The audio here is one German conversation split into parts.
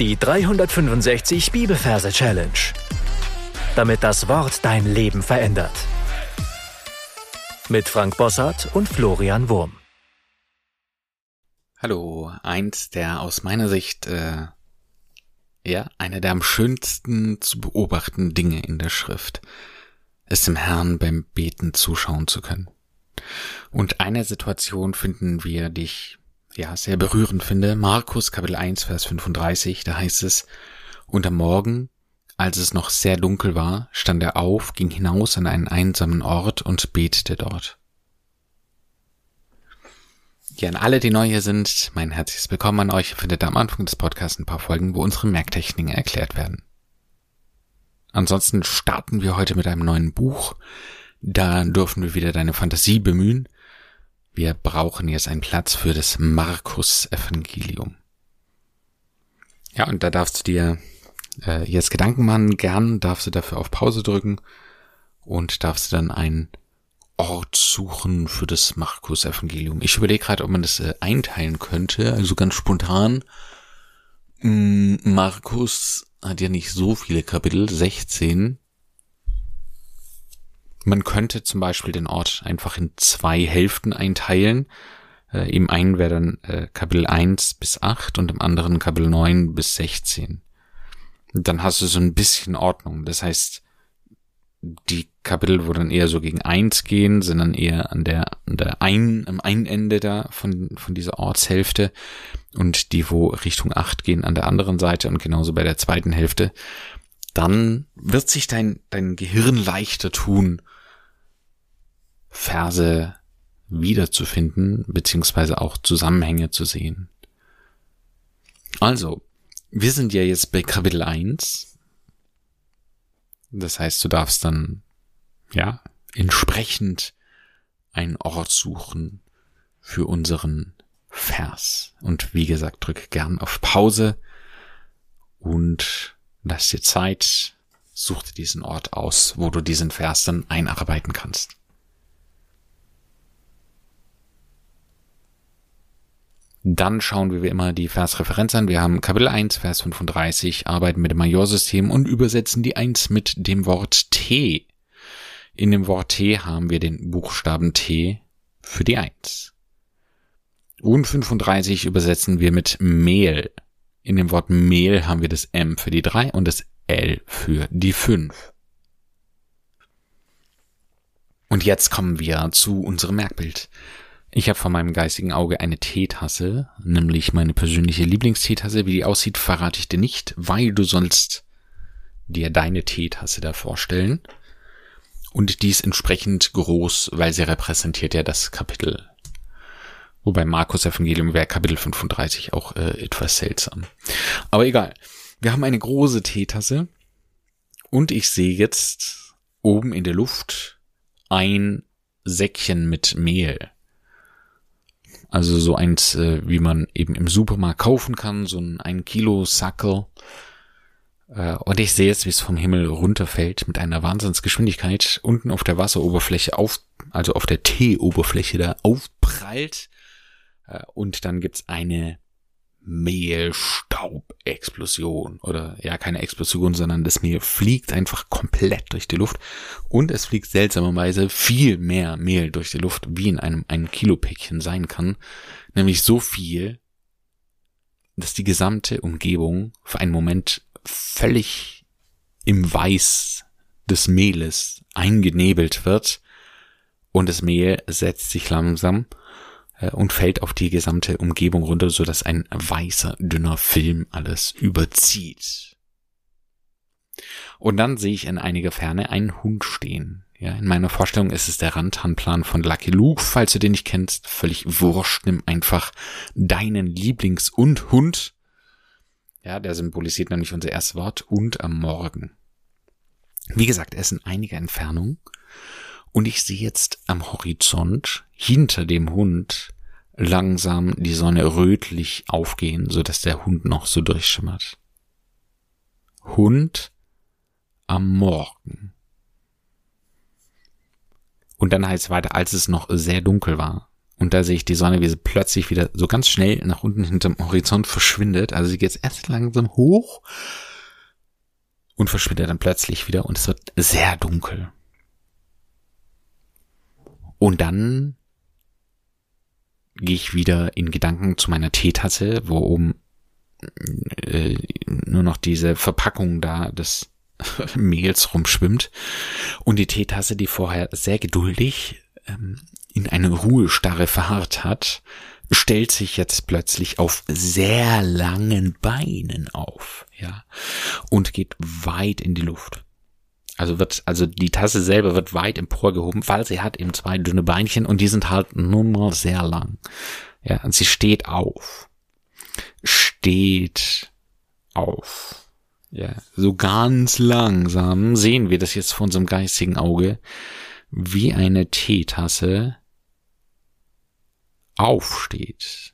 Die 365 Bibelverse Challenge. Damit das Wort dein Leben verändert. Mit Frank Bossart und Florian Wurm. Hallo, eins der aus meiner Sicht, äh, ja, einer der am schönsten zu beobachten Dinge in der Schrift ist dem Herrn beim Beten zuschauen zu können. Und eine Situation finden wir, die ich ja, sehr berührend finde. Markus Kapitel 1, Vers 35, da heißt es, und am Morgen, als es noch sehr dunkel war, stand er auf, ging hinaus an einen einsamen Ort und betete dort. Ja, an alle, die neu hier sind, mein herzliches Willkommen an euch. Ihr findet am Anfang des Podcasts ein paar Folgen, wo unsere Merktechniken erklärt werden. Ansonsten starten wir heute mit einem neuen Buch. Da dürfen wir wieder deine Fantasie bemühen wir brauchen jetzt einen Platz für das Markus-Evangelium. Ja, und da darfst du dir äh, jetzt Gedanken machen. Gern darfst du dafür auf Pause drücken und darfst du dann einen Ort suchen für das Markus-Evangelium. Ich überlege gerade, ob man das äh, einteilen könnte, also ganz spontan. Mm, Markus hat ja nicht so viele Kapitel, 16. Man könnte zum Beispiel den Ort einfach in zwei Hälften einteilen. Äh, Im einen wäre dann äh, Kapitel 1 bis 8 und im anderen Kapitel 9 bis 16. Und dann hast du so ein bisschen Ordnung. Das heißt, die Kapitel, wo dann eher so gegen 1 gehen, sind dann eher an der, an der ein, am einen Ende da von, von dieser Ortshälfte und die, wo Richtung 8 gehen, an der anderen Seite und genauso bei der zweiten Hälfte. Dann wird sich dein, dein Gehirn leichter tun, Verse wiederzufinden, beziehungsweise auch Zusammenhänge zu sehen. Also, wir sind ja jetzt bei Kapitel 1. Das heißt, du darfst dann, ja, entsprechend einen Ort suchen für unseren Vers. Und wie gesagt, drück gern auf Pause und lass dir Zeit, such dir diesen Ort aus, wo du diesen Vers dann einarbeiten kannst. Dann schauen wir wie immer die Versreferenz an. Wir haben Kapitel 1, Vers 35, arbeiten mit dem Majorsystem und übersetzen die 1 mit dem Wort T. In dem Wort T haben wir den Buchstaben T für die 1. Und 35 übersetzen wir mit Mehl. In dem Wort Mehl haben wir das M für die 3 und das L für die 5. Und jetzt kommen wir zu unserem Merkbild. Ich habe vor meinem geistigen Auge eine Teetasse, nämlich meine persönliche Lieblingsteetasse. Wie die aussieht, verrate ich dir nicht, weil du sollst dir deine Teetasse da vorstellen. Und die ist entsprechend groß, weil sie repräsentiert ja das Kapitel. Wobei Markus Evangelium wäre Kapitel 35 auch äh, etwas seltsam. Aber egal. Wir haben eine große Teetasse und ich sehe jetzt oben in der Luft ein Säckchen mit Mehl. Also so eins, äh, wie man eben im Supermarkt kaufen kann, so ein 1 Kilo Sackel. Äh, und ich sehe jetzt, wie es vom Himmel runterfällt mit einer Wahnsinnsgeschwindigkeit, unten auf der Wasseroberfläche auf, also auf der Teeoberfläche da aufprallt. Äh, und dann gibt's eine Mehlstaubexplosion oder ja, keine Explosion, sondern das Mehl fliegt einfach komplett durch die Luft und es fliegt seltsamerweise viel mehr Mehl durch die Luft, wie in einem ein Kilo Päckchen sein kann, nämlich so viel, dass die gesamte Umgebung für einen Moment völlig im Weiß des Mehles eingenebelt wird und das Mehl setzt sich langsam und fällt auf die gesamte Umgebung runter, so dass ein weißer, dünner Film alles überzieht. Und dann sehe ich in einiger Ferne einen Hund stehen. Ja, in meiner Vorstellung ist es der Rantanplan von Lucky Luke. Falls du den nicht kennst, völlig wurscht, nimm einfach deinen Lieblings- und Hund. Ja, der symbolisiert nämlich unser erstes Wort und am Morgen. Wie gesagt, er ist in einiger Entfernung und ich sehe jetzt am Horizont hinter dem Hund langsam die Sonne rötlich aufgehen, so dass der Hund noch so durchschimmert. Hund am Morgen. Und dann heißt es weiter, als es noch sehr dunkel war, Und da sehe ich die Sonne, wie sie plötzlich wieder so ganz schnell nach unten hinterm Horizont verschwindet. Also sie geht jetzt erst langsam hoch und verschwindet dann plötzlich wieder und es wird sehr dunkel. Und dann gehe ich wieder in Gedanken zu meiner Teetasse, wo oben äh, nur noch diese Verpackung da des Mehls rumschwimmt und die Teetasse, die vorher sehr geduldig ähm, in eine Ruhestarre verharrt hat, stellt sich jetzt plötzlich auf sehr langen Beinen auf, ja, und geht weit in die Luft. Also wird, also die Tasse selber wird weit emporgehoben, weil sie hat eben zwei dünne Beinchen und die sind halt nun mal sehr lang. Ja, und sie steht auf. Steht auf. Ja, so ganz langsam sehen wir das jetzt vor unserem geistigen Auge, wie eine Teetasse aufsteht.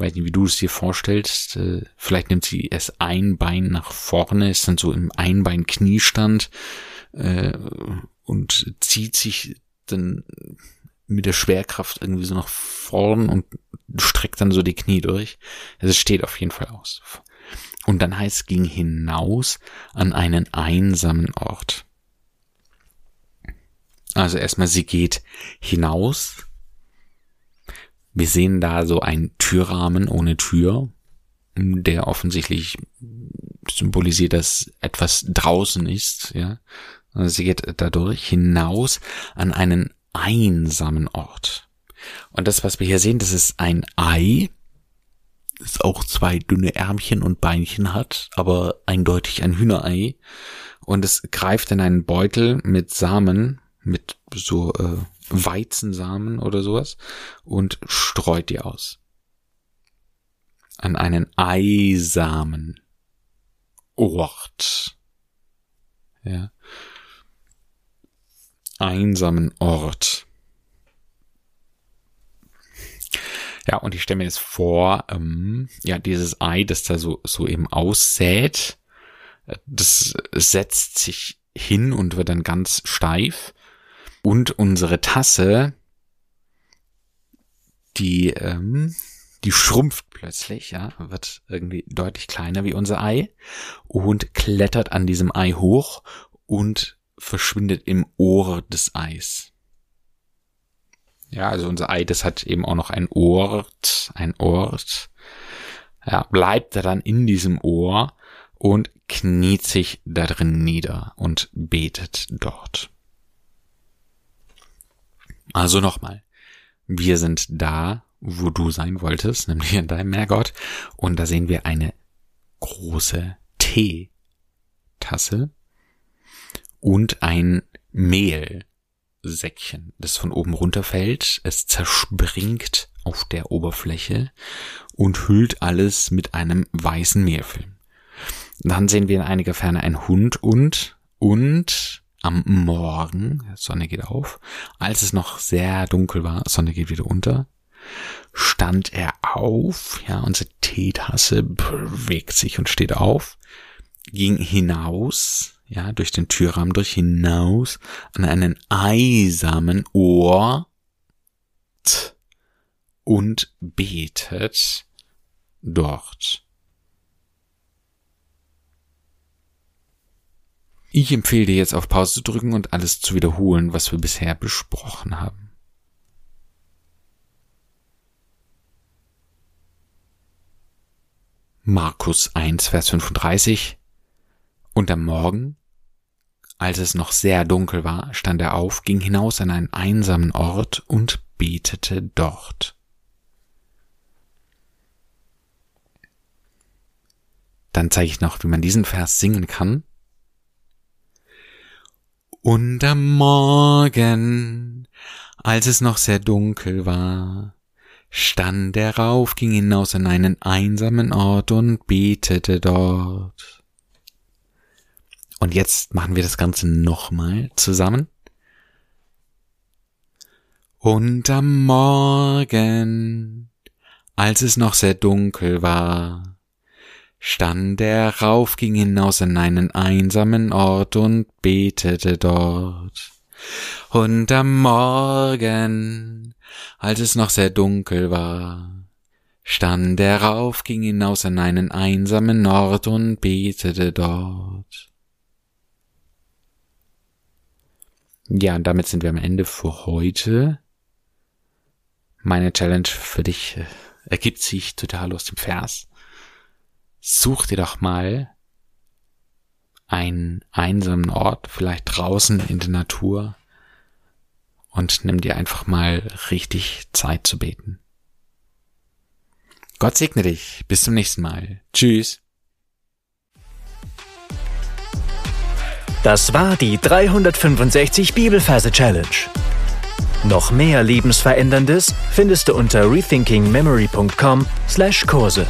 Weiß nicht, wie du es dir vorstellst. Äh, vielleicht nimmt sie es ein Bein nach vorne, ist dann so im Einbein-Kniestand äh, und zieht sich dann mit der Schwerkraft irgendwie so nach vorn und streckt dann so die Knie durch. Also es steht auf jeden Fall aus. Und dann heißt, es ging hinaus an einen einsamen Ort. Also erstmal, sie geht hinaus wir sehen da so einen Türrahmen ohne Tür, der offensichtlich symbolisiert, dass etwas draußen ist, ja. Also sie geht dadurch hinaus an einen einsamen Ort. Und das, was wir hier sehen, das ist ein Ei, das auch zwei dünne Ärmchen und Beinchen hat, aber eindeutig ein Hühnerei. Und es greift in einen Beutel mit Samen, mit so äh, Weizensamen oder sowas und streut die aus. An einen eisamen Ort. Ja. Einsamen Ort. Ja, und ich stelle mir jetzt vor, ähm, ja, dieses Ei, das da so, so eben aussät, das setzt sich hin und wird dann ganz steif und unsere Tasse, die, ähm, die schrumpft plötzlich, ja, wird irgendwie deutlich kleiner wie unser Ei und klettert an diesem Ei hoch und verschwindet im Ohr des Eis. Ja, also unser Ei, das hat eben auch noch ein Ort, ein Ort. Ja, bleibt er dann in diesem Ohr und kniet sich da drin nieder und betet dort. Also nochmal. Wir sind da, wo du sein wolltest, nämlich in deinem Meergott. Und da sehen wir eine große Teetasse und ein Mehlsäckchen, das von oben runterfällt. Es zerspringt auf der Oberfläche und hüllt alles mit einem weißen Mehlfilm. Dann sehen wir in einiger Ferne einen Hund und, und am Morgen, Sonne geht auf, als es noch sehr dunkel war, Sonne geht wieder unter, stand er auf, ja, unsere Teetasse bewegt sich und steht auf, ging hinaus, ja, durch den Türrahmen durch hinaus an einen eisamen Ort und betet dort. Ich empfehle dir jetzt auf Pause zu drücken und alles zu wiederholen, was wir bisher besprochen haben. Markus 1, Vers 35 Und am Morgen, als es noch sehr dunkel war, stand er auf, ging hinaus an einen einsamen Ort und betete dort. Dann zeige ich noch, wie man diesen Vers singen kann. Und am Morgen, als es noch sehr dunkel war, stand er auf, ging hinaus an einen einsamen Ort und betete dort. Und jetzt machen wir das Ganze nochmal zusammen. Und am Morgen, als es noch sehr dunkel war, stand er rauf, ging hinaus an einen einsamen Ort und betete dort. Und am Morgen, als es noch sehr dunkel war, stand er auf, ging hinaus an einen einsamen Ort und betete dort. Ja, und damit sind wir am Ende für heute. Meine Challenge für dich äh, ergibt sich total aus dem Vers. Such dir doch mal einen einsamen Ort, vielleicht draußen in der Natur, und nimm dir einfach mal richtig Zeit zu beten. Gott segne dich. Bis zum nächsten Mal. Tschüss. Das war die 365 Bibelferse Challenge. Noch mehr Lebensveränderndes findest du unter rethinkingmemory.com/Kurse.